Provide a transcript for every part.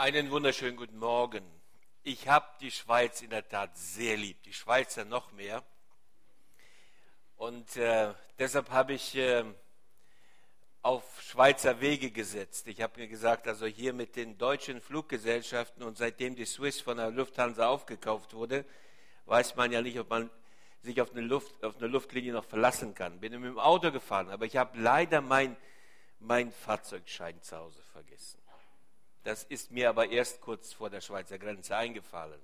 Einen wunderschönen guten Morgen. Ich habe die Schweiz in der Tat sehr lieb, die Schweizer noch mehr. Und äh, deshalb habe ich äh, auf Schweizer Wege gesetzt. Ich habe mir gesagt, also hier mit den deutschen Fluggesellschaften und seitdem die Swiss von der Lufthansa aufgekauft wurde, weiß man ja nicht, ob man sich auf eine, Luft, auf eine Luftlinie noch verlassen kann. Bin mit dem Auto gefahren, aber ich habe leider mein, mein Fahrzeugschein zu Hause vergessen. Das ist mir aber erst kurz vor der Schweizer Grenze eingefallen.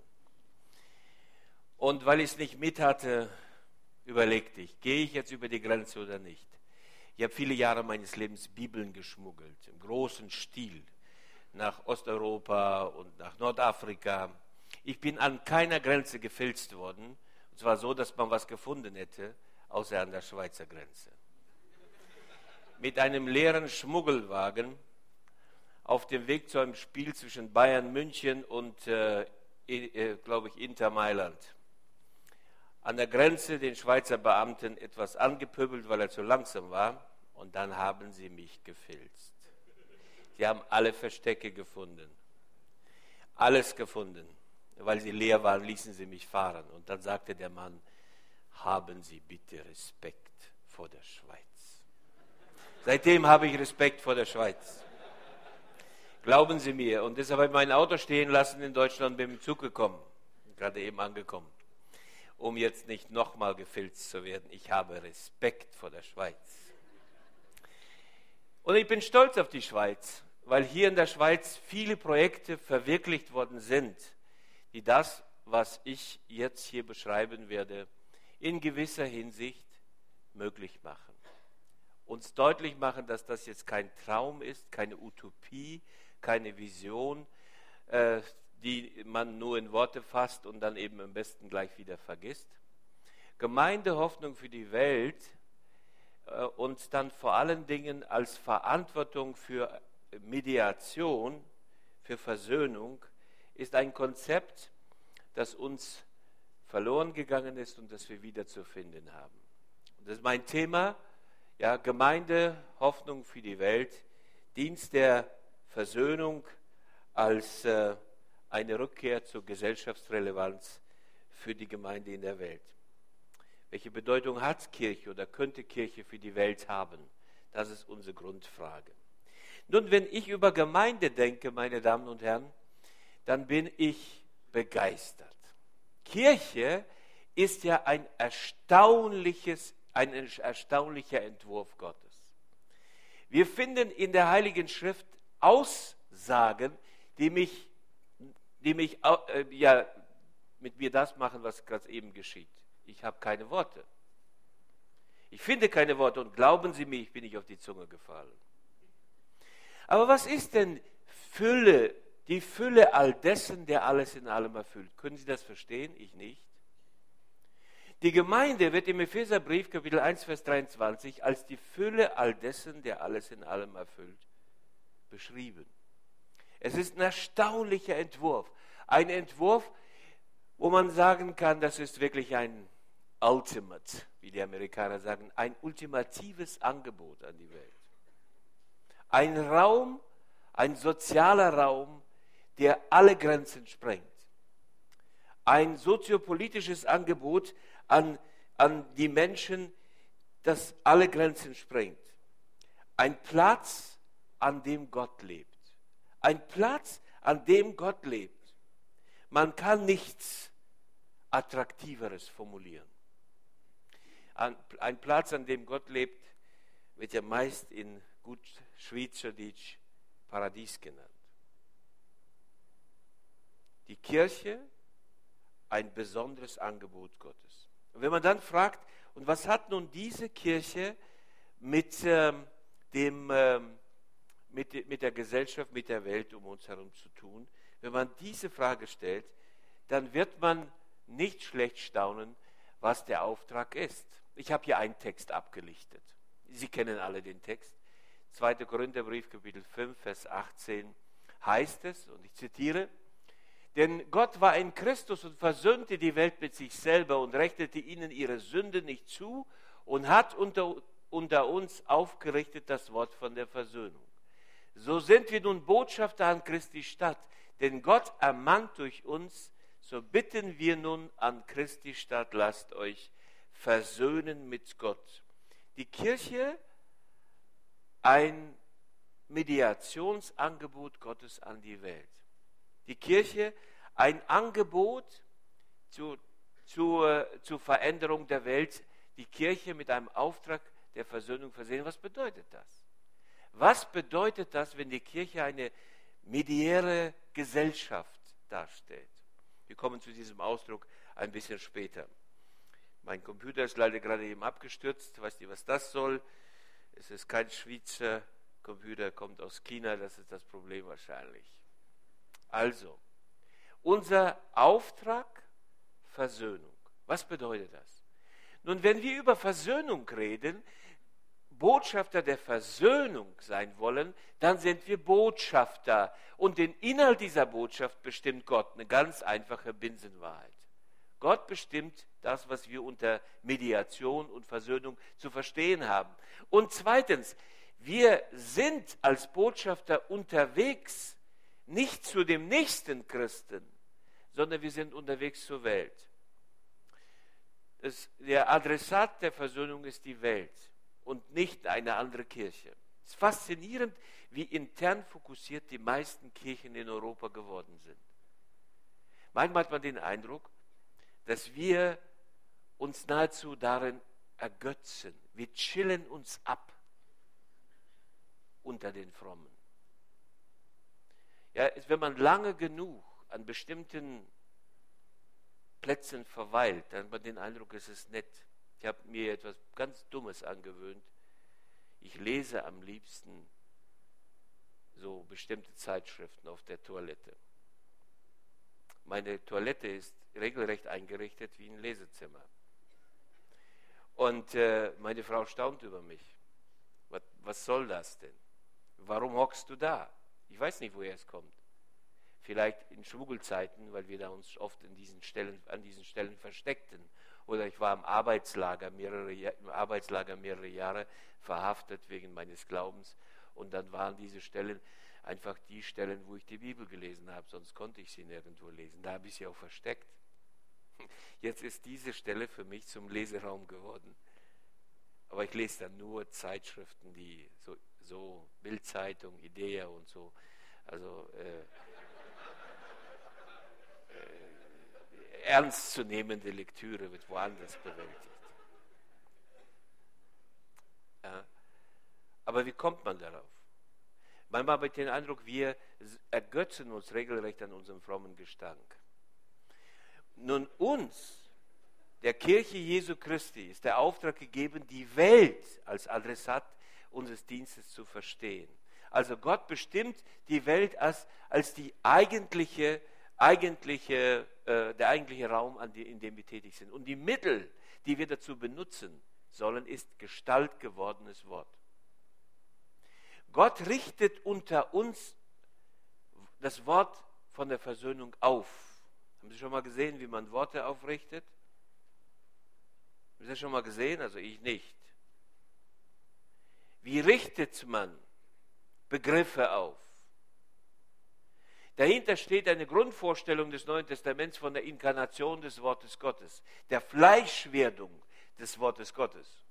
Und weil ich es nicht mit hatte, überlegte ich, gehe ich jetzt über die Grenze oder nicht. Ich habe viele Jahre meines Lebens Bibeln geschmuggelt, im großen Stil, nach Osteuropa und nach Nordafrika. Ich bin an keiner Grenze gefilzt worden, und zwar so, dass man was gefunden hätte, außer an der Schweizer Grenze. Mit einem leeren Schmuggelwagen auf dem Weg zu einem Spiel zwischen Bayern München und, äh, äh, glaube ich, Inter Mailand. An der Grenze den Schweizer Beamten etwas angepöbelt, weil er zu langsam war, und dann haben sie mich gefilzt. Sie haben alle Verstecke gefunden. Alles gefunden. Weil sie leer waren, ließen sie mich fahren. Und dann sagte der Mann, haben Sie bitte Respekt vor der Schweiz. Seitdem habe ich Respekt vor der Schweiz. Glauben Sie mir. Und deshalb habe ich mein Auto stehen lassen in Deutschland, bin dem Zug gekommen, gerade eben angekommen, um jetzt nicht nochmal gefilzt zu werden. Ich habe Respekt vor der Schweiz. Und ich bin stolz auf die Schweiz, weil hier in der Schweiz viele Projekte verwirklicht worden sind, die das, was ich jetzt hier beschreiben werde, in gewisser Hinsicht möglich machen. Uns deutlich machen, dass das jetzt kein Traum ist, keine Utopie, keine Vision, äh, die man nur in Worte fasst und dann eben am besten gleich wieder vergisst. Gemeindehoffnung für die Welt äh, und dann vor allen Dingen als Verantwortung für Mediation, für Versöhnung, ist ein Konzept, das uns verloren gegangen ist und das wir wieder zu finden haben. das ist mein Thema, ja, Gemeinde, Hoffnung für die Welt, Dienst der Versöhnung als äh, eine Rückkehr zur Gesellschaftsrelevanz für die Gemeinde in der Welt. Welche Bedeutung hat Kirche oder könnte Kirche für die Welt haben? Das ist unsere Grundfrage. Nun, wenn ich über Gemeinde denke, meine Damen und Herren, dann bin ich begeistert. Kirche ist ja ein erstaunliches, ein erstaunlicher Entwurf Gottes. Wir finden in der Heiligen Schrift Aussagen, die mich, die mich äh, ja, mit mir das machen, was gerade eben geschieht. Ich habe keine Worte. Ich finde keine Worte und glauben Sie mir, ich bin nicht auf die Zunge gefallen. Aber was ist denn Fülle, die Fülle all dessen, der alles in allem erfüllt? Können Sie das verstehen? Ich nicht. Die Gemeinde wird im Epheserbrief Kapitel 1, Vers 23 als die Fülle all dessen, der alles in allem erfüllt, beschrieben. Es ist ein erstaunlicher Entwurf. Ein Entwurf, wo man sagen kann, das ist wirklich ein Ultimate, wie die Amerikaner sagen, ein ultimatives Angebot an die Welt. Ein Raum, ein sozialer Raum, der alle Grenzen sprengt. Ein soziopolitisches Angebot an, an die Menschen, das alle Grenzen sprengt. Ein Platz, an dem Gott lebt. Ein Platz, an dem Gott lebt. Man kann nichts Attraktiveres formulieren. Ein Platz, an dem Gott lebt, wird ja meist in gut Schweizerdeutsch Paradies genannt. Die Kirche, ein besonderes Angebot Gottes. Und wenn man dann fragt, und was hat nun diese Kirche mit ähm, dem ähm, mit, mit der Gesellschaft, mit der Welt um uns herum zu tun? Wenn man diese Frage stellt, dann wird man nicht schlecht staunen, was der Auftrag ist. Ich habe hier einen Text abgelichtet. Sie kennen alle den Text. 2. Korintherbrief, Kapitel 5, Vers 18 heißt es, und ich zitiere, denn Gott war in Christus und versöhnte die Welt mit sich selber und rechnete ihnen ihre Sünde nicht zu und hat unter, unter uns aufgerichtet das Wort von der Versöhnung. So sind wir nun Botschafter an Christi Stadt, denn Gott ermahnt durch uns, so bitten wir nun an Christi statt, lasst euch versöhnen mit Gott. Die Kirche ein Mediationsangebot Gottes an die Welt. Die Kirche ein Angebot zu, zur, zur Veränderung der Welt. Die Kirche mit einem Auftrag der Versöhnung versehen. Was bedeutet das? Was bedeutet das, wenn die Kirche eine mediäre Gesellschaft darstellt? Wir kommen zu diesem Ausdruck ein bisschen später. Mein Computer ist leider gerade eben abgestürzt. Weißt du, was das soll? Es ist kein Schweizer Computer, kommt aus China. Das ist das Problem wahrscheinlich. Also, unser Auftrag, Versöhnung. Was bedeutet das? Nun, wenn wir über Versöhnung reden, Botschafter der Versöhnung sein wollen, dann sind wir Botschafter. Und den Inhalt dieser Botschaft bestimmt Gott. Eine ganz einfache Binsenwahrheit. Gott bestimmt das, was wir unter Mediation und Versöhnung zu verstehen haben. Und zweitens, wir sind als Botschafter unterwegs, nicht zu dem nächsten Christen, sondern wir sind unterwegs zur Welt. Das, der Adressat der Versöhnung ist die Welt und nicht eine andere Kirche. Es ist faszinierend, wie intern fokussiert die meisten Kirchen in Europa geworden sind. Manchmal hat man den Eindruck, dass wir uns nahezu darin ergötzen. Wir chillen uns ab unter den Frommen. Ja, wenn man lange genug an bestimmten Plätzen verweilt, dann hat man den Eindruck, es ist nett. Ich habe mir etwas ganz Dummes angewöhnt. Ich lese am liebsten so bestimmte Zeitschriften auf der Toilette. Meine Toilette ist regelrecht eingerichtet wie ein Lesezimmer. Und äh, meine Frau staunt über mich. Was, was soll das denn? Warum hockst du da? Ich weiß nicht, woher es kommt. Vielleicht in Schmuggelzeiten, weil wir da uns oft diesen Stellen, an diesen Stellen versteckten oder ich war im Arbeitslager mehrere, im Arbeitslager mehrere Jahre verhaftet wegen meines Glaubens. Und dann waren diese Stellen einfach die Stellen, wo ich die Bibel gelesen habe, sonst konnte ich sie nirgendwo lesen. Da habe ich sie auch versteckt. Jetzt ist diese Stelle für mich zum Leseraum geworden. Aber ich lese dann nur Zeitschriften, die so, so Bildzeitung, Idee und so. Also äh, ernstzunehmende Lektüre wird woanders bewältigt. Ja. Aber wie kommt man darauf? Manchmal habe ich den Eindruck, wir ergötzen uns regelrecht an unserem frommen Gestank. Nun uns, der Kirche Jesu Christi, ist der Auftrag gegeben, die Welt als Adressat unseres Dienstes zu verstehen. Also Gott bestimmt die Welt als, als die eigentliche eigentliche, äh, der eigentliche Raum, in dem wir tätig sind. Und die Mittel, die wir dazu benutzen sollen, ist Gestalt gewordenes Wort. Gott richtet unter uns das Wort von der Versöhnung auf. Haben Sie schon mal gesehen, wie man Worte aufrichtet? Haben Sie das schon mal gesehen? Also ich nicht. Wie richtet man Begriffe auf? Dahinter steht eine Grundvorstellung des Neuen Testaments von der Inkarnation des Wortes Gottes, der Fleischwerdung des Wortes Gottes,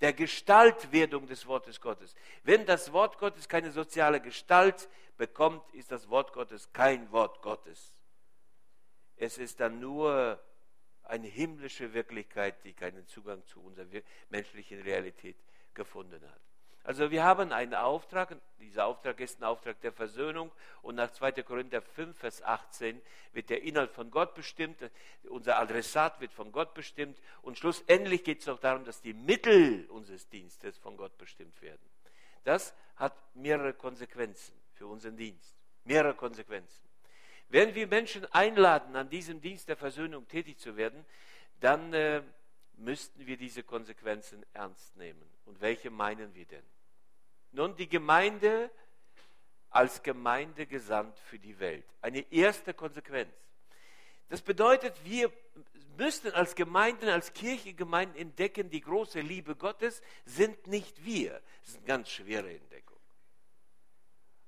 der Gestaltwerdung des Wortes Gottes. Wenn das Wort Gottes keine soziale Gestalt bekommt, ist das Wort Gottes kein Wort Gottes. Es ist dann nur eine himmlische Wirklichkeit, die keinen Zugang zu unserer menschlichen Realität gefunden hat. Also wir haben einen Auftrag, dieser Auftrag ist ein Auftrag der Versöhnung und nach 2. Korinther 5, Vers 18 wird der Inhalt von Gott bestimmt, unser Adressat wird von Gott bestimmt und schlussendlich geht es auch darum, dass die Mittel unseres Dienstes von Gott bestimmt werden. Das hat mehrere Konsequenzen für unseren Dienst, mehrere Konsequenzen. Wenn wir Menschen einladen, an diesem Dienst der Versöhnung tätig zu werden, dann äh, müssten wir diese Konsequenzen ernst nehmen. Und welche meinen wir denn? Nun, die Gemeinde als Gemeinde gesandt für die Welt. Eine erste Konsequenz. Das bedeutet, wir müssten als Gemeinden, als Kirchengemeinden entdecken, die große Liebe Gottes sind nicht wir. Das ist eine ganz schwere Entdeckung.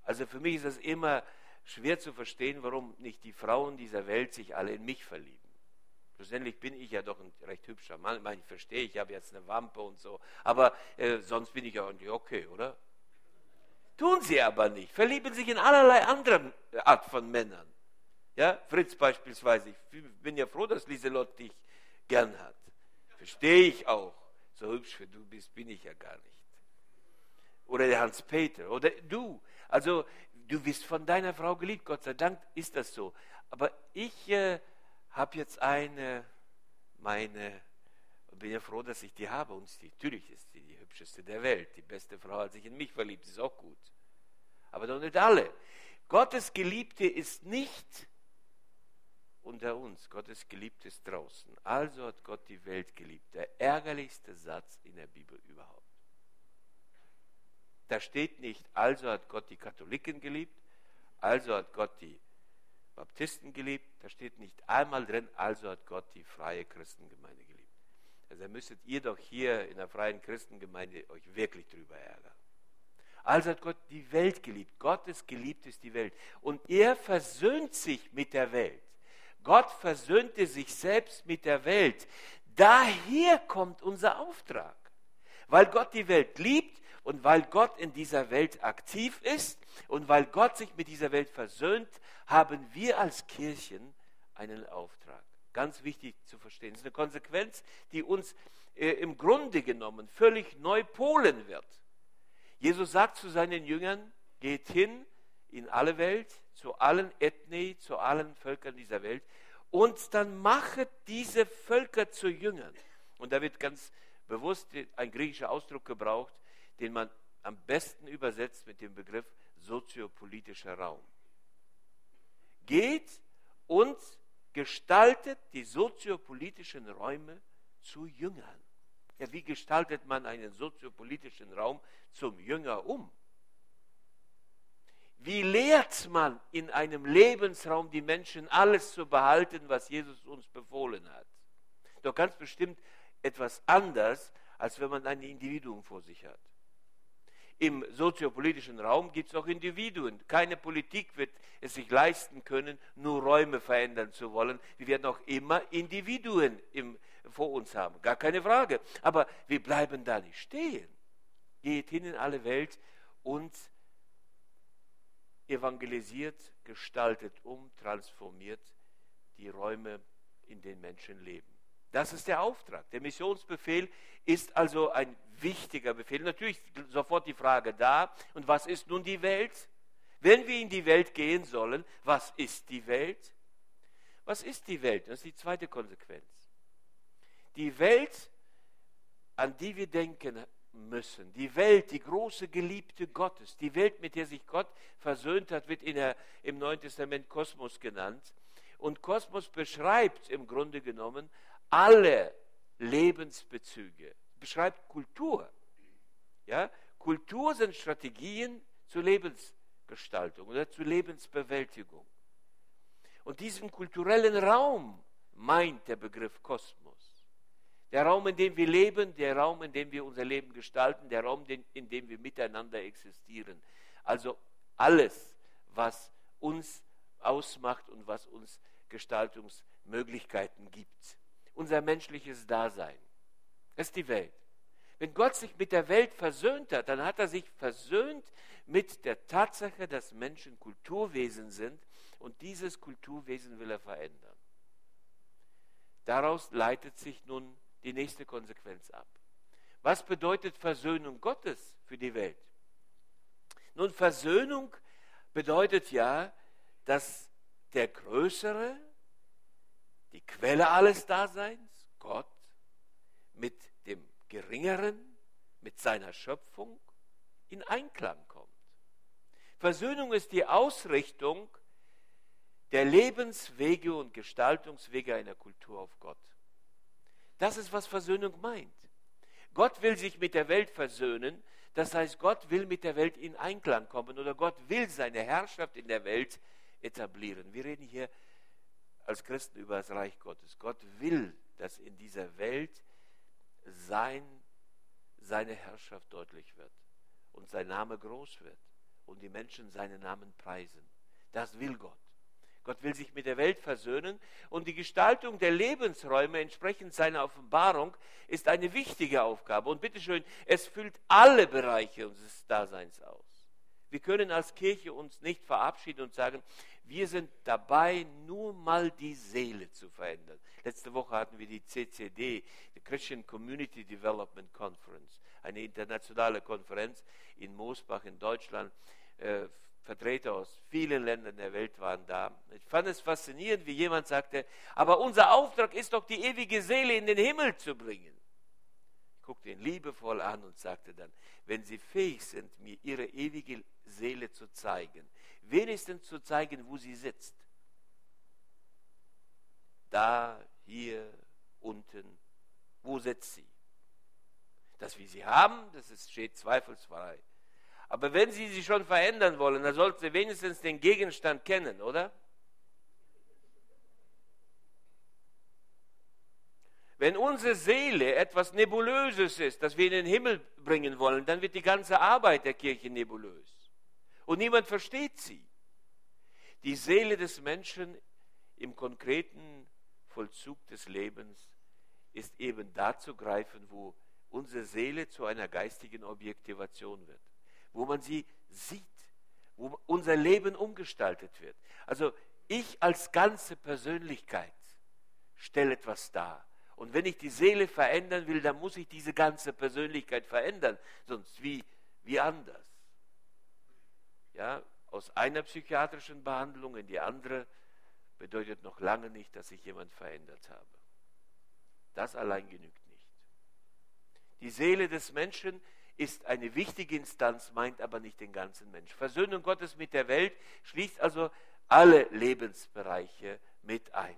Also für mich ist es immer schwer zu verstehen, warum nicht die Frauen dieser Welt sich alle in mich verlieben. Schlussendlich bin ich ja doch ein recht hübscher Mann. Ich, meine, ich verstehe, ich habe jetzt eine Wampe und so. Aber äh, sonst bin ich ja irgendwie okay, oder? Tun sie aber nicht. Verlieben sich in allerlei anderen Art von Männern. Ja, Fritz beispielsweise. Ich bin ja froh, dass Lieselott dich gern hat. Verstehe ich auch. So hübsch wie du bist, bin ich ja gar nicht. Oder der Hans-Peter. Oder du. Also, du bist von deiner Frau geliebt. Gott sei Dank ist das so. Aber ich äh, habe jetzt eine, meine, bin ja froh, dass ich die habe. Und die, natürlich ist sie die hübscheste der Welt. Die beste Frau hat sich in mich verliebt. ist auch gut. Aber doch nicht alle. Gottes Geliebte ist nicht unter uns. Gottes Geliebte ist draußen. Also hat Gott die Welt geliebt. Der ärgerlichste Satz in der Bibel überhaupt. Da steht nicht, also hat Gott die Katholiken geliebt, also hat Gott die Baptisten geliebt. Da steht nicht einmal drin, also hat Gott die freie Christengemeinde geliebt. Also müsstet ihr doch hier in der freien Christengemeinde euch wirklich drüber ärgern. Also hat Gott die Welt geliebt. Gottes geliebt ist die Welt. Und er versöhnt sich mit der Welt. Gott versöhnte sich selbst mit der Welt. Daher kommt unser Auftrag. Weil Gott die Welt liebt und weil Gott in dieser Welt aktiv ist und weil Gott sich mit dieser Welt versöhnt, haben wir als Kirchen einen Auftrag. Ganz wichtig zu verstehen. Das ist eine Konsequenz, die uns äh, im Grunde genommen völlig neu polen wird. Jesus sagt zu seinen Jüngern, geht hin in alle Welt, zu allen Ethnie, zu allen Völkern dieser Welt und dann machet diese Völker zu Jüngern. Und da wird ganz bewusst ein griechischer Ausdruck gebraucht, den man am besten übersetzt mit dem Begriff soziopolitischer Raum. Geht und gestaltet die soziopolitischen Räume zu Jüngern. Ja, wie gestaltet man einen soziopolitischen Raum zum Jünger um? Wie lehrt man in einem Lebensraum die Menschen alles zu behalten, was Jesus uns befohlen hat? Doch ganz bestimmt etwas anders, als wenn man ein Individuum vor sich hat. Im soziopolitischen Raum gibt es auch Individuen. Keine Politik wird es sich leisten können, nur Räume verändern zu wollen. Wir werden auch immer Individuen im, vor uns haben, gar keine Frage. Aber wir bleiben da nicht stehen. Geht hin in alle Welt und evangelisiert, gestaltet um, transformiert die Räume, in denen Menschen leben. Das ist der Auftrag. Der Missionsbefehl ist also ein wichtiger Befehl. Natürlich sofort die Frage da, und was ist nun die Welt? Wenn wir in die Welt gehen sollen, was ist die Welt? Was ist die Welt? Das ist die zweite Konsequenz. Die Welt, an die wir denken, müssen. Die Welt, die große Geliebte Gottes, die Welt, mit der sich Gott versöhnt hat, wird in der, im Neuen Testament Kosmos genannt. Und Kosmos beschreibt im Grunde genommen alle Lebensbezüge, beschreibt Kultur. Ja? Kultur sind Strategien zur Lebensgestaltung oder zur Lebensbewältigung. Und diesen kulturellen Raum meint der Begriff Kosmos. Der Raum, in dem wir leben, der Raum, in dem wir unser Leben gestalten, der Raum, in dem wir miteinander existieren. Also alles, was uns ausmacht und was uns Gestaltungsmöglichkeiten gibt. Unser menschliches Dasein. Das ist die Welt. Wenn Gott sich mit der Welt versöhnt hat, dann hat er sich versöhnt mit der Tatsache, dass Menschen Kulturwesen sind und dieses Kulturwesen will er verändern. Daraus leitet sich nun die nächste Konsequenz ab. Was bedeutet Versöhnung Gottes für die Welt? Nun, Versöhnung bedeutet ja, dass der Größere, die Quelle alles Daseins, Gott, mit dem Geringeren, mit seiner Schöpfung in Einklang kommt. Versöhnung ist die Ausrichtung der Lebenswege und Gestaltungswege einer Kultur auf Gott. Das ist, was Versöhnung meint. Gott will sich mit der Welt versöhnen. Das heißt, Gott will mit der Welt in Einklang kommen oder Gott will seine Herrschaft in der Welt etablieren. Wir reden hier als Christen über das Reich Gottes. Gott will, dass in dieser Welt sein, seine Herrschaft deutlich wird und sein Name groß wird und die Menschen seinen Namen preisen. Das will Gott. Gott will sich mit der Welt versöhnen und die Gestaltung der Lebensräume entsprechend seiner Offenbarung ist eine wichtige Aufgabe. Und bitteschön, es füllt alle Bereiche unseres Daseins aus. Wir können als Kirche uns nicht verabschieden und sagen, wir sind dabei, nur mal die Seele zu verändern. Letzte Woche hatten wir die CCD, die Christian Community Development Conference, eine internationale Konferenz in Moosbach in Deutschland. Äh, Vertreter aus vielen Ländern der Welt waren da. Ich fand es faszinierend, wie jemand sagte, aber unser Auftrag ist doch, die ewige Seele in den Himmel zu bringen. Guckte ihn liebevoll an und sagte dann, wenn Sie fähig sind, mir Ihre ewige Seele zu zeigen, wenigstens zu zeigen, wo sie sitzt. Da, hier, unten, wo sitzt sie? Dass wir sie haben, das ist, steht zweifelsfrei. Aber wenn Sie sie schon verändern wollen, dann sollten Sie wenigstens den Gegenstand kennen, oder? Wenn unsere Seele etwas Nebulöses ist, das wir in den Himmel bringen wollen, dann wird die ganze Arbeit der Kirche nebulös. Und niemand versteht sie. Die Seele des Menschen im konkreten Vollzug des Lebens ist eben da zu greifen, wo unsere Seele zu einer geistigen Objektivation wird wo man sie sieht, wo unser Leben umgestaltet wird. Also ich als ganze Persönlichkeit stelle etwas dar. Und wenn ich die Seele verändern will, dann muss ich diese ganze Persönlichkeit verändern, sonst wie, wie anders. Ja, aus einer psychiatrischen Behandlung in die andere bedeutet noch lange nicht, dass ich jemand verändert habe. Das allein genügt nicht. Die Seele des Menschen ist eine wichtige Instanz, meint aber nicht den ganzen Mensch. Versöhnung Gottes mit der Welt schließt also alle Lebensbereiche mit ein.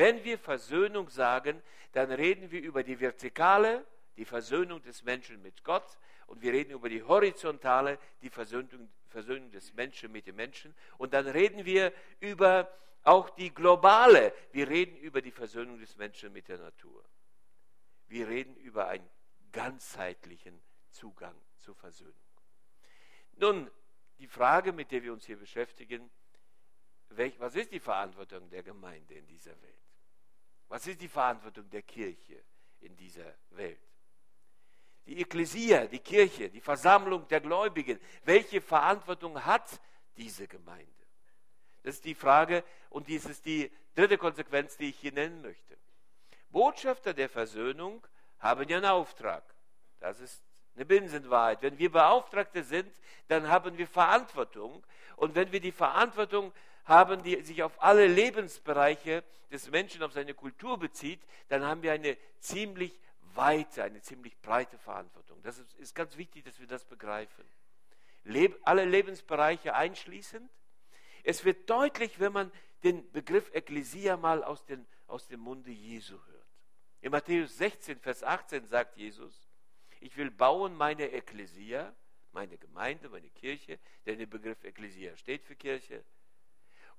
Wenn wir Versöhnung sagen, dann reden wir über die vertikale, die Versöhnung des Menschen mit Gott und wir reden über die horizontale, die Versöhnung, Versöhnung des Menschen mit dem Menschen und dann reden wir über auch die globale, wir reden über die Versöhnung des Menschen mit der Natur. Wir reden über einen ganzheitlichen Zugang zur Versöhnung. Nun, die Frage, mit der wir uns hier beschäftigen, was ist die Verantwortung der Gemeinde in dieser Welt? Was ist die Verantwortung der Kirche in dieser Welt? Die Ekklesia, die Kirche, die Versammlung der Gläubigen, welche Verantwortung hat diese Gemeinde? Das ist die Frage und dies ist die dritte Konsequenz, die ich hier nennen möchte. Botschafter der Versöhnung haben ja einen Auftrag. Das ist eine Binsenwahrheit. Wenn wir Beauftragte sind, dann haben wir Verantwortung. Und wenn wir die Verantwortung haben, die sich auf alle Lebensbereiche des Menschen, auf seine Kultur bezieht, dann haben wir eine ziemlich weite, eine ziemlich breite Verantwortung. Das ist, ganz wichtig, dass wir das begreifen. Leb, alle Lebensbereiche einschließend. Es wird deutlich, wenn man den Begriff Ekklesia mal aus, den, aus dem Munde Jesu hört. In Matthäus 16, Vers 18 sagt Jesus, ich will bauen meine Ekklesia, meine Gemeinde, meine Kirche, denn der Begriff Ekklesia steht für Kirche.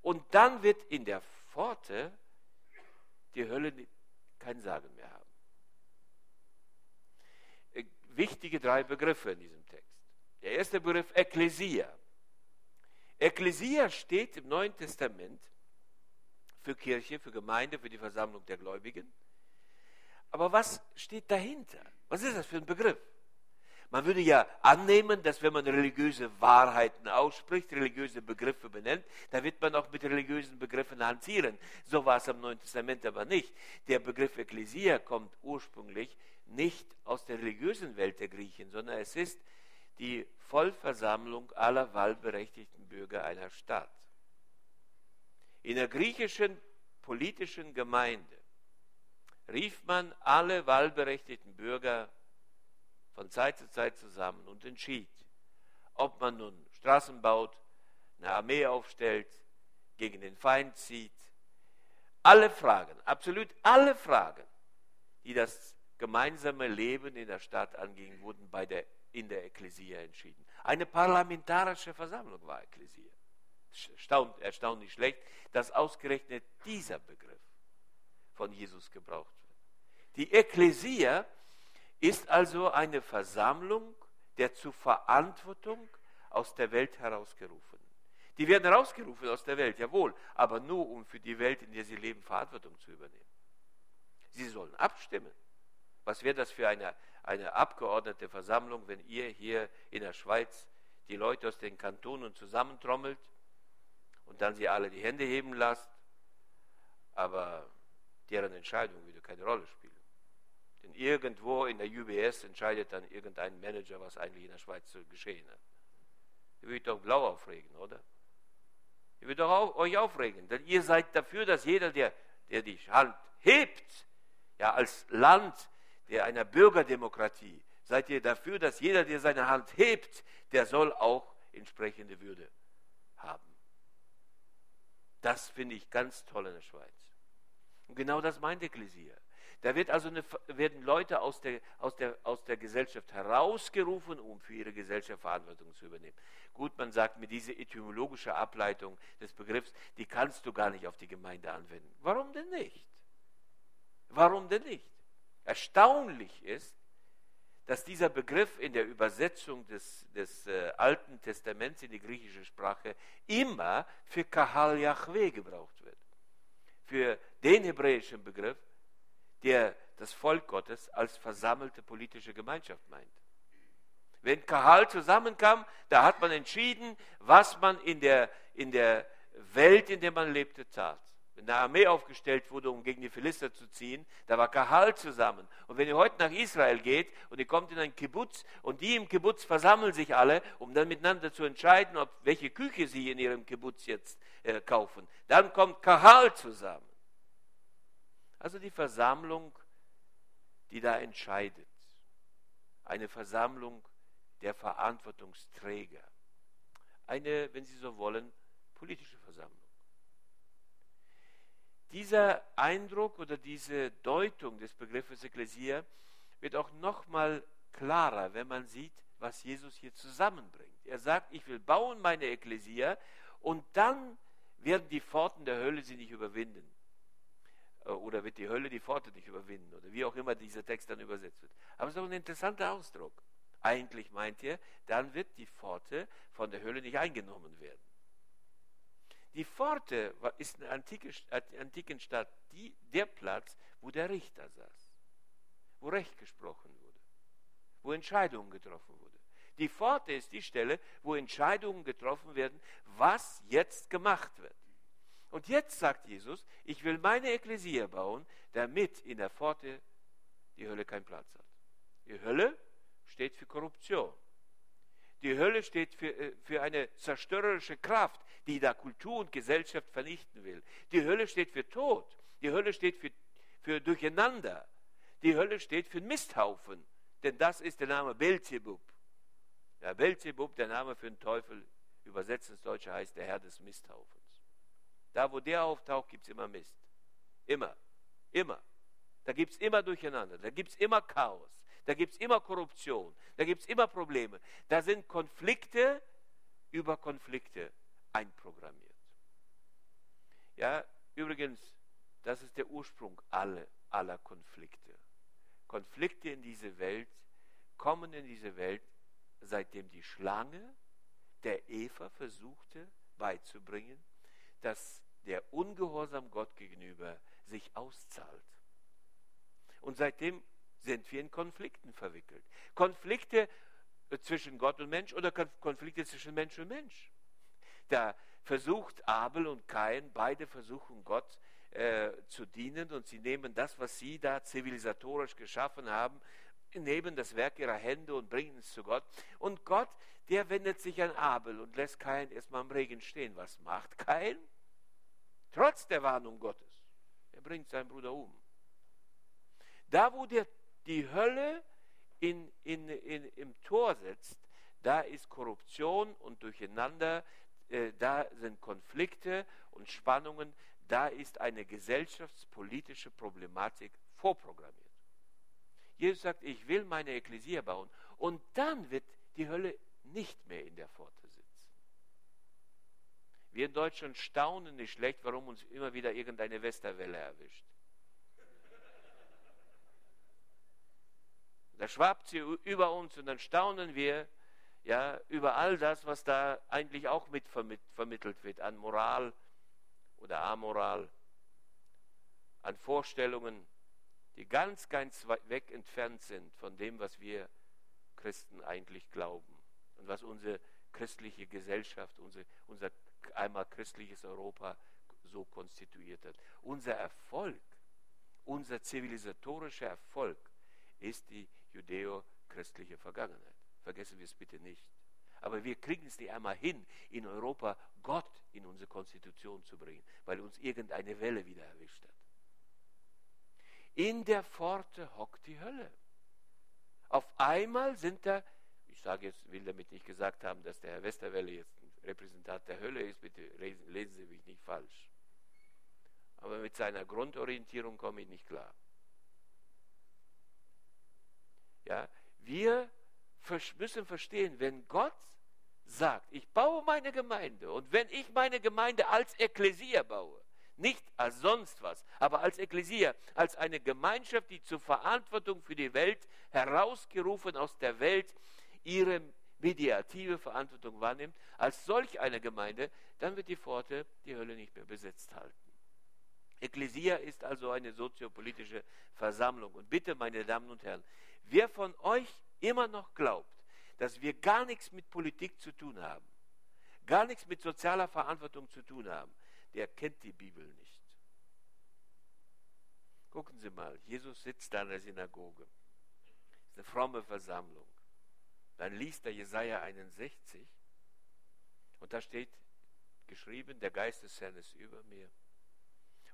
Und dann wird in der Pforte die Hölle kein Sagen mehr haben. Äh, wichtige drei Begriffe in diesem Text. Der erste Begriff Ekklesia. Ekklesia steht im Neuen Testament für Kirche, für Gemeinde, für die Versammlung der Gläubigen. Aber was steht dahinter? Was ist das für ein Begriff? Man würde ja annehmen, dass wenn man religiöse Wahrheiten ausspricht, religiöse Begriffe benennt, da wird man auch mit religiösen Begriffen hantieren. So war es am Neuen Testament aber nicht. Der Begriff Ekklesia kommt ursprünglich nicht aus der religiösen Welt der Griechen, sondern es ist die Vollversammlung aller wahlberechtigten Bürger einer Stadt. In der griechischen politischen Gemeinde rief man alle wahlberechtigten Bürger von Zeit zu Zeit zusammen und entschied, ob man nun Straßen baut, eine Armee aufstellt, gegen den Feind zieht. Alle Fragen, absolut alle Fragen, die das gemeinsame Leben in der Stadt angingen, wurden bei der, in der Ekklesia entschieden. Eine parlamentarische Versammlung war Ekklesia. Erstaunt, erstaunlich schlecht, dass ausgerechnet dieser Begriff von Jesus gebraucht wird. Die Ekklesia ist also eine Versammlung der zur Verantwortung aus der Welt herausgerufenen. Die werden rausgerufen aus der Welt, jawohl, aber nur um für die Welt, in der sie leben, Verantwortung zu übernehmen. Sie sollen abstimmen. Was wäre das für eine, eine abgeordnete Versammlung, wenn ihr hier in der Schweiz die Leute aus den Kantonen zusammentrommelt und dann sie alle die Hände heben lasst, aber deren Entscheidung würde keine Rolle spielen. Denn irgendwo in der UBS entscheidet dann irgendein Manager, was eigentlich in der Schweiz zu geschehen hat. Ihr würdet doch blau aufregen, oder? Ihr würdet doch euch aufregen, denn ihr seid dafür, dass jeder, der, der die Hand hebt, ja, als Land der einer Bürgerdemokratie, seid ihr dafür, dass jeder, der seine Hand hebt, der soll auch entsprechende Würde haben. Das finde ich ganz toll in der Schweiz. Und genau das meint Ekklesia. Da wird also eine, werden Leute aus der, aus, der, aus der Gesellschaft herausgerufen, um für ihre Gesellschaft Verantwortung zu übernehmen. Gut, man sagt mir, diese etymologische Ableitung des Begriffs, die kannst du gar nicht auf die Gemeinde anwenden. Warum denn nicht? Warum denn nicht? Erstaunlich ist, dass dieser Begriff in der Übersetzung des, des äh, Alten Testaments in die griechische Sprache immer für Kahal Yahweh gebraucht wird. Für den hebräischen Begriff, der das Volk Gottes als versammelte politische Gemeinschaft meint. Wenn Kahal zusammenkam, da hat man entschieden, was man in der, in der Welt, in der man lebte, tat wenn eine Armee aufgestellt wurde, um gegen die Philister zu ziehen, da war Kahal zusammen. Und wenn ihr heute nach Israel geht und ihr kommt in ein Kibbutz und die im Kibbutz versammeln sich alle, um dann miteinander zu entscheiden, ob welche Küche sie in ihrem Kibbutz jetzt äh, kaufen, dann kommt Kahal zusammen. Also die Versammlung, die da entscheidet. Eine Versammlung der Verantwortungsträger. Eine, wenn Sie so wollen, politische Versammlung. Dieser Eindruck oder diese Deutung des Begriffes Ekklesia wird auch nochmal klarer, wenn man sieht, was Jesus hier zusammenbringt. Er sagt, ich will bauen meine Ekklesia und dann werden die Pforten der Hölle sie nicht überwinden. Äh, oder wird die Hölle die Pforte nicht überwinden oder wie auch immer dieser Text dann übersetzt wird. Aber es ist auch ein interessanter Ausdruck. Eigentlich meint er, dann wird die Pforte von der Hölle nicht eingenommen werden. Die Pforte ist in der antiken Stadt die, der Platz, wo der Richter saß, wo Recht gesprochen wurde, wo Entscheidungen getroffen wurden. Die Pforte ist die Stelle, wo Entscheidungen getroffen werden, was jetzt gemacht wird. Und jetzt sagt Jesus, ich will meine Ekklesia bauen, damit in der Pforte die Hölle keinen Platz hat. Die Hölle steht für Korruption. Die Hölle steht für, äh, für eine zerstörerische Kraft, die da Kultur und Gesellschaft vernichten will. Die Hölle steht für Tod. Die Hölle steht für, für Durcheinander. Die Hölle steht für Misthaufen. Denn das ist der Name Belzebub. Ja, Belzebub, der Name für den Teufel, übersetzt ins Deutsche heißt der Herr des Misthaufens. Da, wo der auftaucht, gibt es immer Mist. Immer. Immer. Da gibt es immer Durcheinander. Da gibt es immer Chaos. Da gibt es immer Korruption. Da gibt es immer Probleme. Da sind Konflikte über Konflikte einprogrammiert. Ja, übrigens, das ist der Ursprung aller, aller Konflikte. Konflikte in diese Welt kommen in diese Welt, seitdem die Schlange der Eva versuchte beizubringen, dass der Ungehorsam Gott gegenüber sich auszahlt. Und seitdem sind wir in Konflikten verwickelt. Konflikte äh, zwischen Gott und Mensch oder Konflikte zwischen Mensch und Mensch. Da versucht Abel und Kain, beide versuchen Gott äh, zu dienen und sie nehmen das, was sie da zivilisatorisch geschaffen haben, nehmen das Werk ihrer Hände und bringen es zu Gott. Und Gott, der wendet sich an Abel und lässt Kain erstmal im Regen stehen. Was macht Kain? Trotz der Warnung Gottes. Er bringt seinen Bruder um. Da, wo der die Hölle in, in, in, im Tor sitzt, da ist Korruption und Durcheinander, äh, da sind Konflikte und Spannungen, da ist eine gesellschaftspolitische Problematik vorprogrammiert. Jesus sagt, ich will meine Ekklesia bauen und dann wird die Hölle nicht mehr in der Pforte. Wir in Deutschland staunen nicht schlecht, warum uns immer wieder irgendeine Westerwelle erwischt. Da schwappt sie über uns und dann staunen wir, ja, über all das, was da eigentlich auch mit vermittelt wird an Moral oder Amoral, an Vorstellungen, die ganz, ganz weg entfernt sind von dem, was wir Christen eigentlich glauben und was unsere christliche Gesellschaft, unser, unser einmal christliches Europa so konstituiert hat. Unser Erfolg, unser zivilisatorischer Erfolg ist die judäo-christliche Vergangenheit. Vergessen wir es bitte nicht. Aber wir kriegen es nicht einmal hin, in Europa Gott in unsere Konstitution zu bringen, weil uns irgendeine Welle wieder erwischt hat. In der Pforte hockt die Hölle. Auf einmal sind da, ich sage jetzt, will damit nicht gesagt haben, dass der Herr Westerwelle jetzt Repräsentant der Hölle ist, bitte lesen, Sie mich nicht falsch. Aber mit seiner Grundorientierung komme ich nicht klar. Ja, wir müssen verstehen, wenn Gott sagt, ich baue meine Gemeinde und wenn ich meine Gemeinde als Ekklesia baue, nicht als sonst was, aber als Ekklesia, als eine Gemeinschaft, die zur Verantwortung für die Welt herausgerufen aus der Welt ihre mediative Verantwortung wahrnimmt, als solch eine Gemeinde, dann wird die Pforte die Hölle nicht mehr besetzt halten. Ekklesia ist also eine soziopolitische Versammlung. Und bitte, meine Damen und Herren, wer von euch immer noch glaubt, dass wir gar nichts mit Politik zu tun haben, gar nichts mit sozialer Verantwortung zu tun haben, der kennt die Bibel nicht. Gucken Sie mal, Jesus sitzt da in der Synagoge. Das ist eine fromme Versammlung. Dann liest er Jesaja 61 und da steht geschrieben: Der Geist des Herrn ist über mir.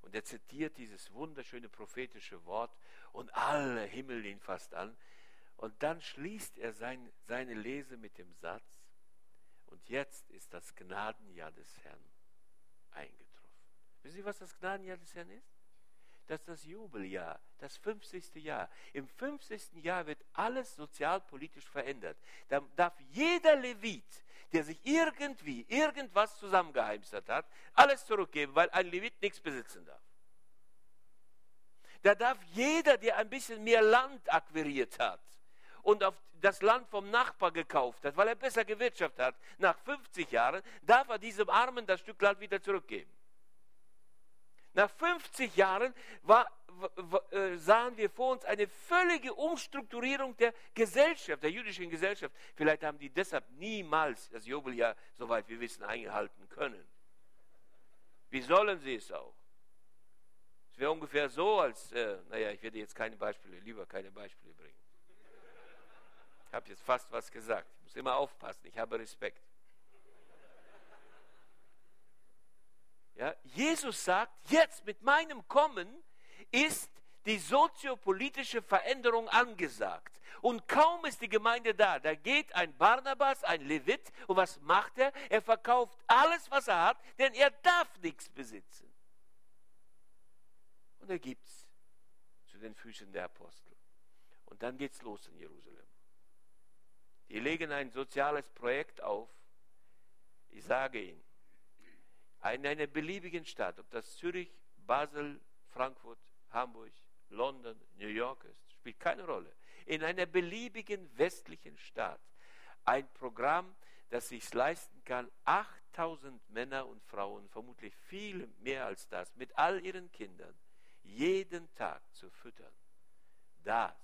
Und er zitiert dieses wunderschöne prophetische Wort und alle Himmel ihn fast an. Und dann schließt er sein, seine Lese mit dem Satz, und jetzt ist das Gnadenjahr des Herrn eingetroffen. Wissen Sie, was das Gnadenjahr des Herrn ist? Das ist das Jubeljahr, das 50. Jahr. Im 50. Jahr wird alles sozialpolitisch verändert. Da darf jeder Levit, der sich irgendwie irgendwas zusammengeheimstert hat, alles zurückgeben, weil ein Levit nichts besitzen darf. Da darf jeder, der ein bisschen mehr Land akquiriert hat, und auf das Land vom Nachbar gekauft hat, weil er besser gewirtschaftet hat, nach 50 Jahren, darf er diesem Armen das Stück Land wieder zurückgeben. Nach 50 Jahren war, äh, sahen wir vor uns eine völlige Umstrukturierung der Gesellschaft, der jüdischen Gesellschaft. Vielleicht haben die deshalb niemals das Jubeljahr, soweit wir wissen, eingehalten können. Wie sollen sie es auch? Es wäre ungefähr so, als, äh, naja, ich werde jetzt keine Beispiele, lieber keine Beispiele bringen. Ich habe jetzt fast was gesagt. Ich muss immer aufpassen, ich habe Respekt. Ja, Jesus sagt, jetzt mit meinem Kommen ist die soziopolitische Veränderung angesagt. Und kaum ist die Gemeinde da, da geht ein Barnabas, ein Levit, und was macht er? Er verkauft alles, was er hat, denn er darf nichts besitzen. Und er gibt es zu den Füßen der Apostel. Und dann geht es los in Jerusalem. Die legen ein soziales Projekt auf. Ich sage Ihnen, in einer beliebigen Stadt, ob das Zürich, Basel, Frankfurt, Hamburg, London, New York ist, spielt keine Rolle. In einer beliebigen westlichen Stadt ein Programm, das sich leisten kann, 8000 Männer und Frauen, vermutlich viel mehr als das, mit all ihren Kindern, jeden Tag zu füttern. Das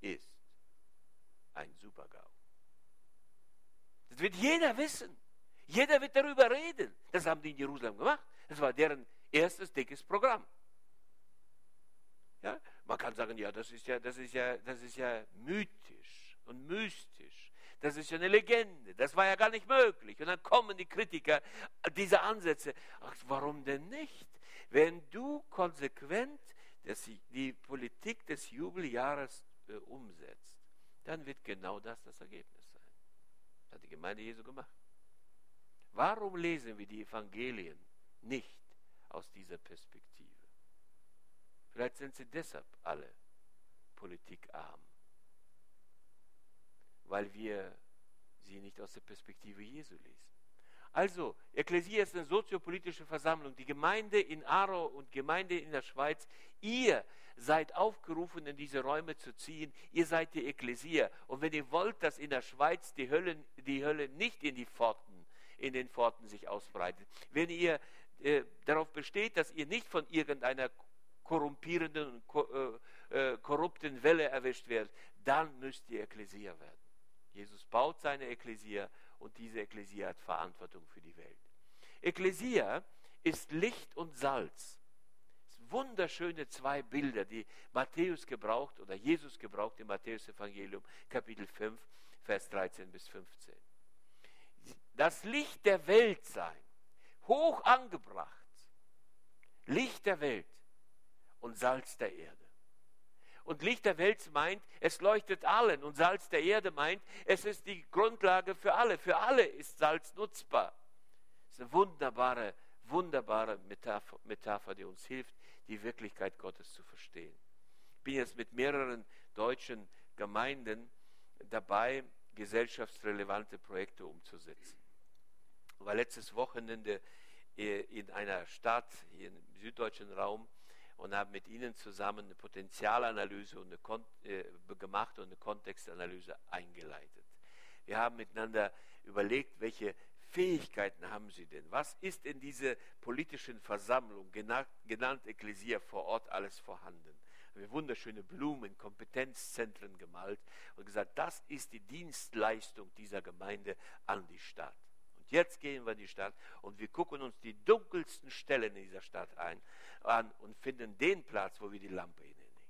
ist ein Supergau. Das wird jeder wissen. Jeder wird darüber reden. Das haben die in Jerusalem gemacht. Das war deren erstes dickes Programm. Ja? Man kann sagen, ja, das ist ja, das ist ja, das ist ja mythisch und mystisch. Das ist ja eine Legende. Das war ja gar nicht möglich. Und dann kommen die Kritiker dieser Ansätze. Ach, warum denn nicht? Wenn du konsequent die Politik des Jubeljahres äh, umsetzt, dann wird genau das das Ergebnis sein. Das hat die Gemeinde Jesu gemacht. Warum lesen wir die Evangelien nicht aus dieser Perspektive? Vielleicht sind sie deshalb alle politikarm, weil wir sie nicht aus der Perspektive Jesu lesen. Also, Ekklesia ist eine soziopolitische Versammlung. Die Gemeinde in Aro und Gemeinde in der Schweiz, ihr seid aufgerufen, in diese Räume zu ziehen. Ihr seid die Ekklesia. Und wenn ihr wollt, dass in der Schweiz die Hölle, die Hölle nicht in die Pforten, in den Pforten sich ausbreitet, wenn ihr äh, darauf besteht, dass ihr nicht von irgendeiner korrumpierenden und äh, äh, korrupten Welle erwischt werdet, dann müsst ihr Ekklesia werden. Jesus baut seine Ekklesia und diese Ekklesia hat Verantwortung für die Welt. Ekklesia ist Licht und Salz. Wunderschöne zwei Bilder, die Matthäus gebraucht oder Jesus gebraucht im Matthäus-Evangelium, Kapitel 5, Vers 13 bis 15. Das Licht der Welt sein, hoch angebracht, Licht der Welt und Salz der Erde. Und Licht der Welt meint, es leuchtet allen. Und Salz der Erde meint, es ist die Grundlage für alle. Für alle ist Salz nutzbar. Das ist eine wunderbare, wunderbare Metapher, Metapher, die uns hilft, die Wirklichkeit Gottes zu verstehen. Ich bin jetzt mit mehreren deutschen Gemeinden dabei, gesellschaftsrelevante Projekte umzusetzen. War letztes Wochenende äh, in einer Stadt hier im süddeutschen Raum und habe mit ihnen zusammen eine Potenzialanalyse und eine Kon äh, gemacht und eine Kontextanalyse eingeleitet. Wir haben miteinander überlegt, welche Fähigkeiten haben sie denn? Was ist in dieser politischen Versammlung, genannt, genannt Ekklesia vor Ort, alles vorhanden? Wir haben wunderschöne Blumen, Kompetenzzentren gemalt und gesagt, das ist die Dienstleistung dieser Gemeinde an die Stadt. Und jetzt gehen wir in die Stadt und wir gucken uns die dunkelsten Stellen in dieser Stadt ein, an und finden den Platz, wo wir die Lampe hinlegen.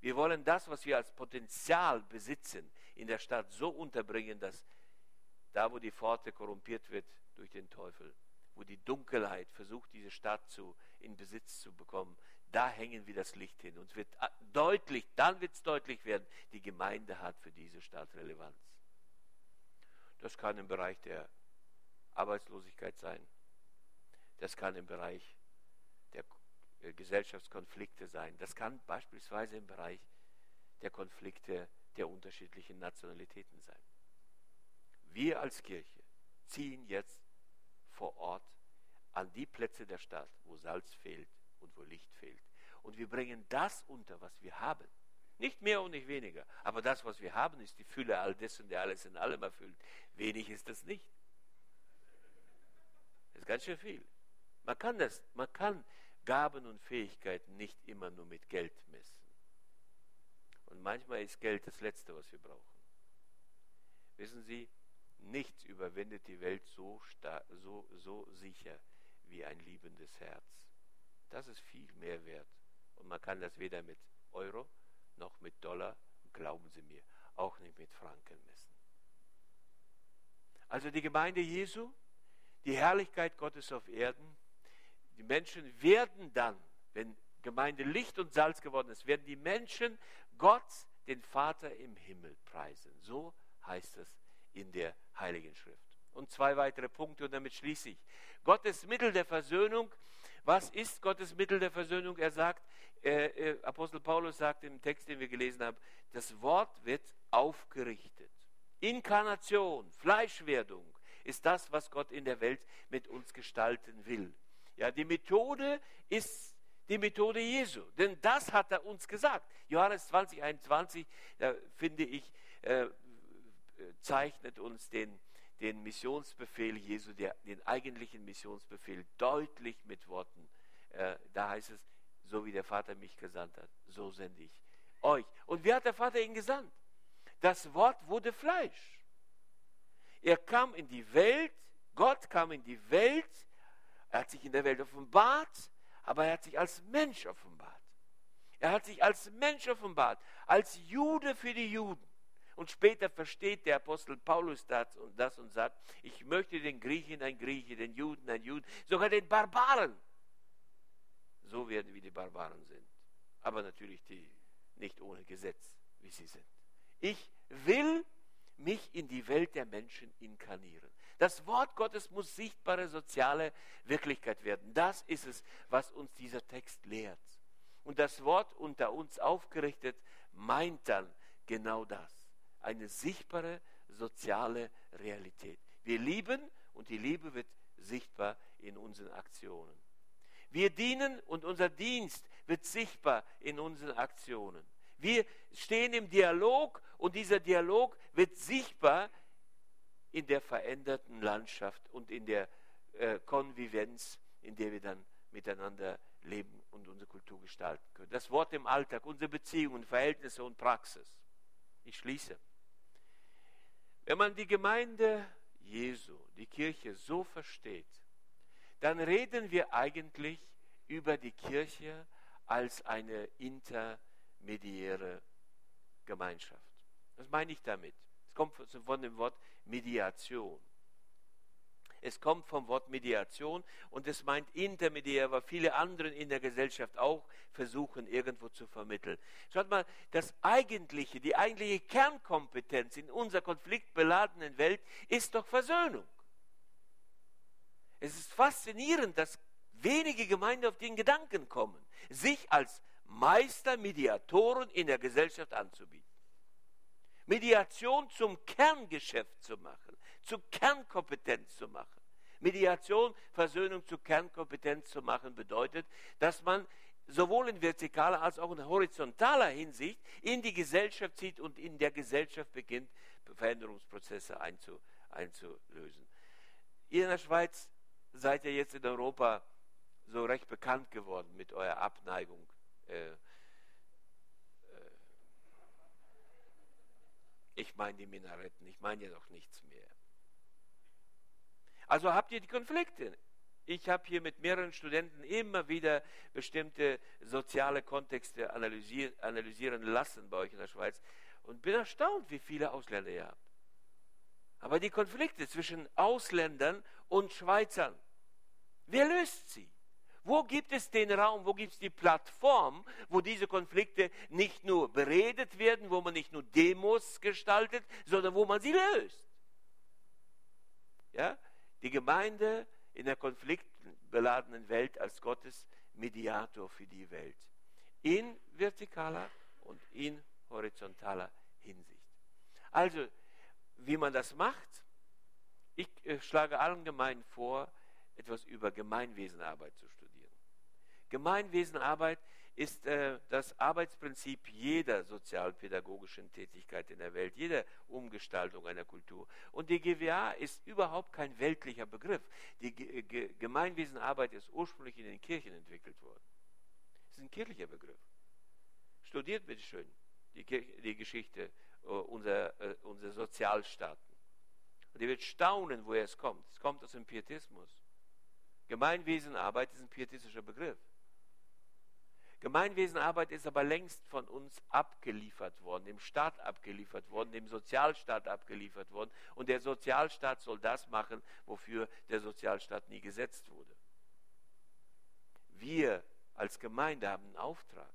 Wir wollen das, was wir als Potenzial besitzen, in der Stadt so unterbringen, dass da, wo die Pforte korrumpiert wird durch den Teufel, wo die Dunkelheit versucht, diese Stadt zu, in Besitz zu bekommen, da hängen wir das Licht hin. Und es wird deutlich, dann wird es deutlich werden, die Gemeinde hat für diese Stadt Relevanz. Das kann im Bereich der Arbeitslosigkeit sein. Das kann im Bereich der äh, Gesellschaftskonflikte sein. Das kann beispielsweise im Bereich der Konflikte der unterschiedlichen Nationalitäten sein. Wir als Kirche ziehen jetzt vor Ort an die Plätze der Stadt, wo Salz fehlt und wo Licht fehlt. Und wir bringen das unter, was wir haben. Nicht mehr und nicht weniger. Aber das, was wir haben, ist die Fülle all dessen, der alles in allem erfüllt. Wenig ist das nicht. Das ist ganz schön viel. Man kann das, man kann Gaben und Fähigkeiten nicht immer nur mit Geld messen. Und manchmal ist Geld das Letzte, was wir brauchen. Wissen Sie, nichts überwindet die Welt so, so, so sicher wie ein liebendes Herz. Das ist viel mehr wert. Und man kann das weder mit Euro noch mit Dollar, glauben Sie mir, auch nicht mit Franken messen. Also die Gemeinde Jesu, die Herrlichkeit Gottes auf Erden, die Menschen werden dann, wenn Gemeinde Licht und Salz geworden ist, werden die Menschen Gott, den Vater im Himmel preisen. So heißt es in der Heiligen Schrift. Und zwei weitere Punkte und damit schließe ich. Gottes Mittel der Versöhnung. Was ist Gottes Mittel der Versöhnung? Er sagt, äh, äh, Apostel Paulus sagt im Text, den wir gelesen haben, das Wort wird aufgerichtet. Inkarnation, Fleischwerdung ist das, was Gott in der Welt mit uns gestalten will. Ja, die Methode ist die Methode Jesu, denn das hat er uns gesagt. Johannes 20, 21, da finde ich, äh, zeichnet uns den, den Missionsbefehl Jesu, den eigentlichen Missionsbefehl deutlich mit Worten. Äh, da heißt es, so wie der Vater mich gesandt hat, so sende ich euch. Und wie hat der Vater ihn gesandt? Das Wort wurde Fleisch. Er kam in die Welt, Gott kam in die Welt, er hat sich in der Welt offenbart, aber er hat sich als Mensch offenbart. Er hat sich als Mensch offenbart, als Jude für die Juden. Und später versteht der Apostel Paulus das und, das und sagt, ich möchte den Griechen ein Grieche, den Juden ein Juden, sogar den Barbaren so werden, wie die Barbaren sind. Aber natürlich die nicht ohne Gesetz, wie sie sind. Ich will mich in die Welt der Menschen inkarnieren. Das Wort Gottes muss sichtbare soziale Wirklichkeit werden. Das ist es, was uns dieser Text lehrt. Und das Wort unter uns aufgerichtet meint dann genau das. Eine sichtbare soziale Realität. Wir lieben und die Liebe wird sichtbar in unseren Aktionen. Wir dienen und unser Dienst wird sichtbar in unseren Aktionen. Wir stehen im Dialog und dieser Dialog wird sichtbar in der veränderten Landschaft und in der äh, Konvivenz, in der wir dann miteinander leben und unsere Kultur gestalten können. Das Wort im Alltag, unsere Beziehungen, Verhältnisse und Praxis. Ich schließe. Wenn man die Gemeinde Jesu, die Kirche so versteht, dann reden wir eigentlich über die Kirche als eine intermediäre Gemeinschaft. Was meine ich damit? Es kommt von dem Wort Mediation. Es kommt vom Wort Mediation und es meint intermediär, was viele andere in der Gesellschaft auch versuchen irgendwo zu vermitteln. Schaut mal, das eigentliche, die eigentliche Kernkompetenz in unserer konfliktbeladenen Welt ist doch Versöhnung. Es ist faszinierend, dass wenige Gemeinden auf den Gedanken kommen, sich als Meistermediatoren in der Gesellschaft anzubieten. Mediation zum Kerngeschäft zu machen, zur Kernkompetenz zu machen. Mediation, Versöhnung zur Kernkompetenz zu machen, bedeutet, dass man sowohl in vertikaler als auch in horizontaler Hinsicht in die Gesellschaft zieht und in der Gesellschaft beginnt, Veränderungsprozesse einzu, einzulösen. Ihr in der Schweiz seid ihr jetzt in Europa so recht bekannt geworden mit eurer Abneigung. Äh, äh, ich meine die Minaretten, ich meine ja doch nichts mehr. Also habt ihr die Konflikte. Ich habe hier mit mehreren Studenten immer wieder bestimmte soziale Kontexte analysieren, analysieren lassen bei euch in der Schweiz und bin erstaunt, wie viele Ausländer ihr habt. Aber die Konflikte zwischen Ausländern und Schweizern, wer löst sie? Wo gibt es den Raum, wo gibt es die Plattform, wo diese Konflikte nicht nur beredet werden, wo man nicht nur Demos gestaltet, sondern wo man sie löst? Ja? Die Gemeinde in der konfliktbeladenen Welt als Gottes Mediator für die Welt. In vertikaler und in horizontaler Hinsicht. Also, wie man das macht, ich äh, schlage allen Gemeinden vor, etwas über Gemeinwesenarbeit zu studieren. Gemeinwesenarbeit ist äh, das Arbeitsprinzip jeder sozialpädagogischen Tätigkeit in der Welt, jeder Umgestaltung einer Kultur. Und die GWA ist überhaupt kein weltlicher Begriff. Die G G Gemeinwesenarbeit ist ursprünglich in den Kirchen entwickelt worden. Es ist ein kirchlicher Begriff. Studiert bitte schön die, die Geschichte äh, unserer, äh, unserer Sozialstaaten. Und ihr werdet staunen, woher es kommt. Es kommt aus dem Pietismus. Gemeinwesenarbeit ist ein pietistischer Begriff. Gemeinwesenarbeit ist aber längst von uns abgeliefert worden, dem Staat abgeliefert worden, dem Sozialstaat abgeliefert worden. Und der Sozialstaat soll das machen, wofür der Sozialstaat nie gesetzt wurde. Wir als Gemeinde haben einen Auftrag.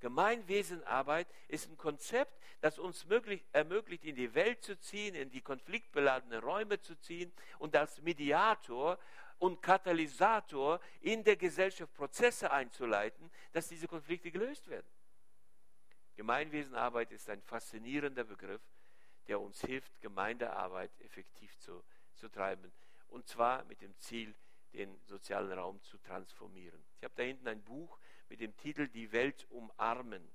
Gemeinwesenarbeit ist ein Konzept, das uns möglich, ermöglicht, in die Welt zu ziehen, in die konfliktbeladenen Räume zu ziehen und als Mediator und Katalysator in der Gesellschaft Prozesse einzuleiten, dass diese Konflikte gelöst werden. Gemeinwesenarbeit ist ein faszinierender Begriff, der uns hilft, Gemeindearbeit effektiv zu, zu treiben. Und zwar mit dem Ziel, den sozialen Raum zu transformieren. Ich habe da hinten ein Buch mit dem Titel Die Welt umarmen.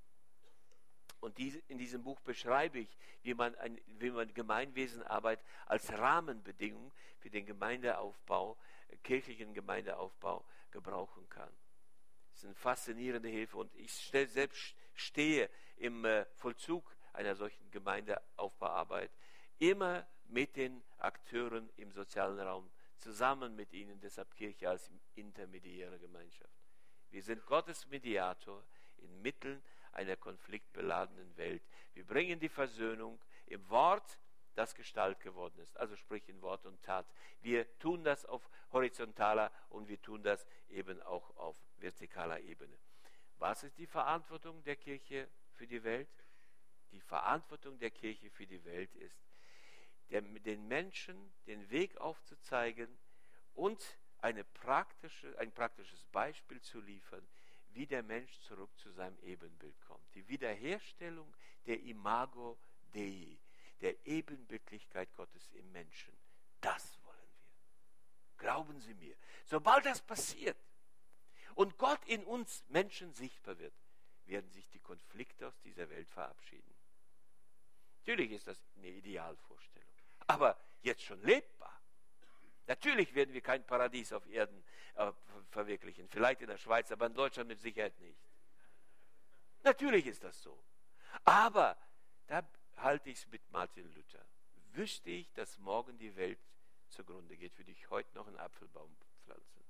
Und in diesem Buch beschreibe ich, wie man, ein, wie man Gemeinwesenarbeit als Rahmenbedingung für den Gemeindeaufbau kirchlichen Gemeindeaufbau gebrauchen kann. Das ist eine faszinierende Hilfe und ich selbst stehe im äh, Vollzug einer solchen Gemeindeaufbauarbeit immer mit den Akteuren im sozialen Raum, zusammen mit ihnen, deshalb Kirche als intermediäre Gemeinschaft. Wir sind Gottes Mediator inmitten einer konfliktbeladenen Welt. Wir bringen die Versöhnung im Wort, das Gestalt geworden ist. Also sprich in Wort und Tat. Wir tun das auf horizontaler und wir tun das eben auch auf vertikaler Ebene. Was ist die Verantwortung der Kirche für die Welt? Die Verantwortung der Kirche für die Welt ist, den Menschen den Weg aufzuzeigen und eine praktische, ein praktisches Beispiel zu liefern, wie der Mensch zurück zu seinem Ebenbild kommt. Die Wiederherstellung der Imago Dei, der Ebenbildlichkeit Gottes im Menschen. Das wollen wir. Glauben Sie mir. Sobald das passiert und Gott in uns Menschen sichtbar wird, werden sich die Konflikte aus dieser Welt verabschieden. Natürlich ist das eine Idealvorstellung, aber jetzt schon lebbar. Natürlich werden wir kein Paradies auf Erden äh, verwirklichen, vielleicht in der Schweiz, aber in Deutschland mit Sicherheit nicht. Natürlich ist das so. Aber da halte ich es mit Martin Luther. Wüsste ich, dass morgen die Welt zugrunde geht, würde ich heute noch einen Apfelbaum pflanzen.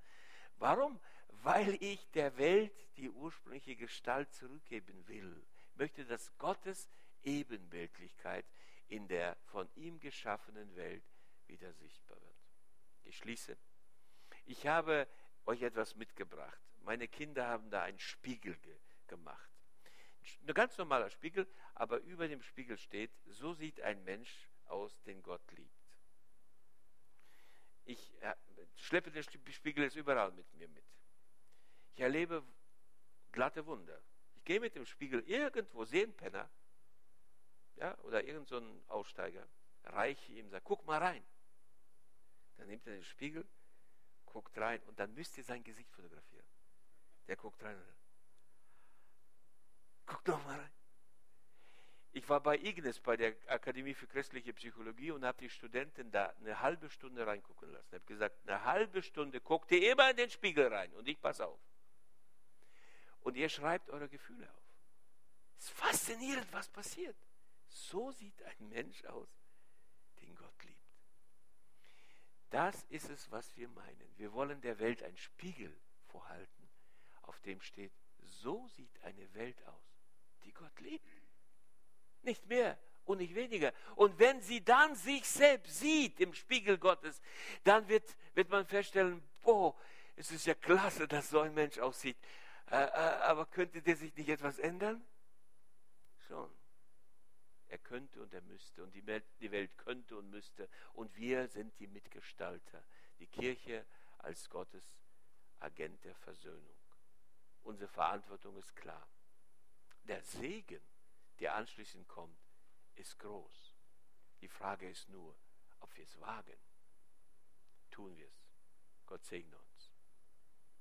Warum? Weil ich der Welt die ursprüngliche Gestalt zurückgeben will. Ich möchte, dass Gottes Ebenbildlichkeit in der von ihm geschaffenen Welt wieder sichtbar wird. Ich schließe. Ich habe euch etwas mitgebracht. Meine Kinder haben da einen Spiegel ge gemacht. Ein ganz normaler Spiegel, aber über dem Spiegel steht, so sieht ein Mensch aus, den Gott liebt. Ich äh, schleppe den Spiegel jetzt überall mit mir mit. Ich erlebe glatte Wunder. Ich gehe mit dem Spiegel irgendwo, sehen Penner, ja, oder irgendein so Aussteiger, reiche ihm, sage, guck mal rein. Dann nimmt er den Spiegel, guckt rein und dann müsst ihr sein Gesicht fotografieren. Der guckt rein. Guck doch mal rein. Ich war bei Ignis, bei der Akademie für christliche Psychologie und habe die Studenten da eine halbe Stunde reingucken lassen. Ich habe gesagt, eine halbe Stunde guckt ihr immer in den Spiegel rein und ich passe auf. Und ihr schreibt eure Gefühle auf. Es ist faszinierend, was passiert. So sieht ein Mensch aus, den Gott liebt. Das ist es, was wir meinen. Wir wollen der Welt einen Spiegel vorhalten, auf dem steht, so sieht eine Welt aus, die Gott liebt. Nicht mehr und nicht weniger. Und wenn sie dann sich selbst sieht im Spiegel Gottes, dann wird, wird man feststellen, boah, es ist ja klasse, dass so ein Mensch aussieht. Äh, äh, aber könnte der sich nicht etwas ändern? Schon. Er könnte und er müsste und die Welt, die Welt könnte und müsste und wir sind die Mitgestalter. Die Kirche als Gottes Agent der Versöhnung. Unsere Verantwortung ist klar. Der Segen, der anschließend kommt, ist groß. Die Frage ist nur, ob wir es wagen. Tun wir es. Gott segne uns.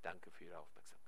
Danke für Ihre Aufmerksamkeit.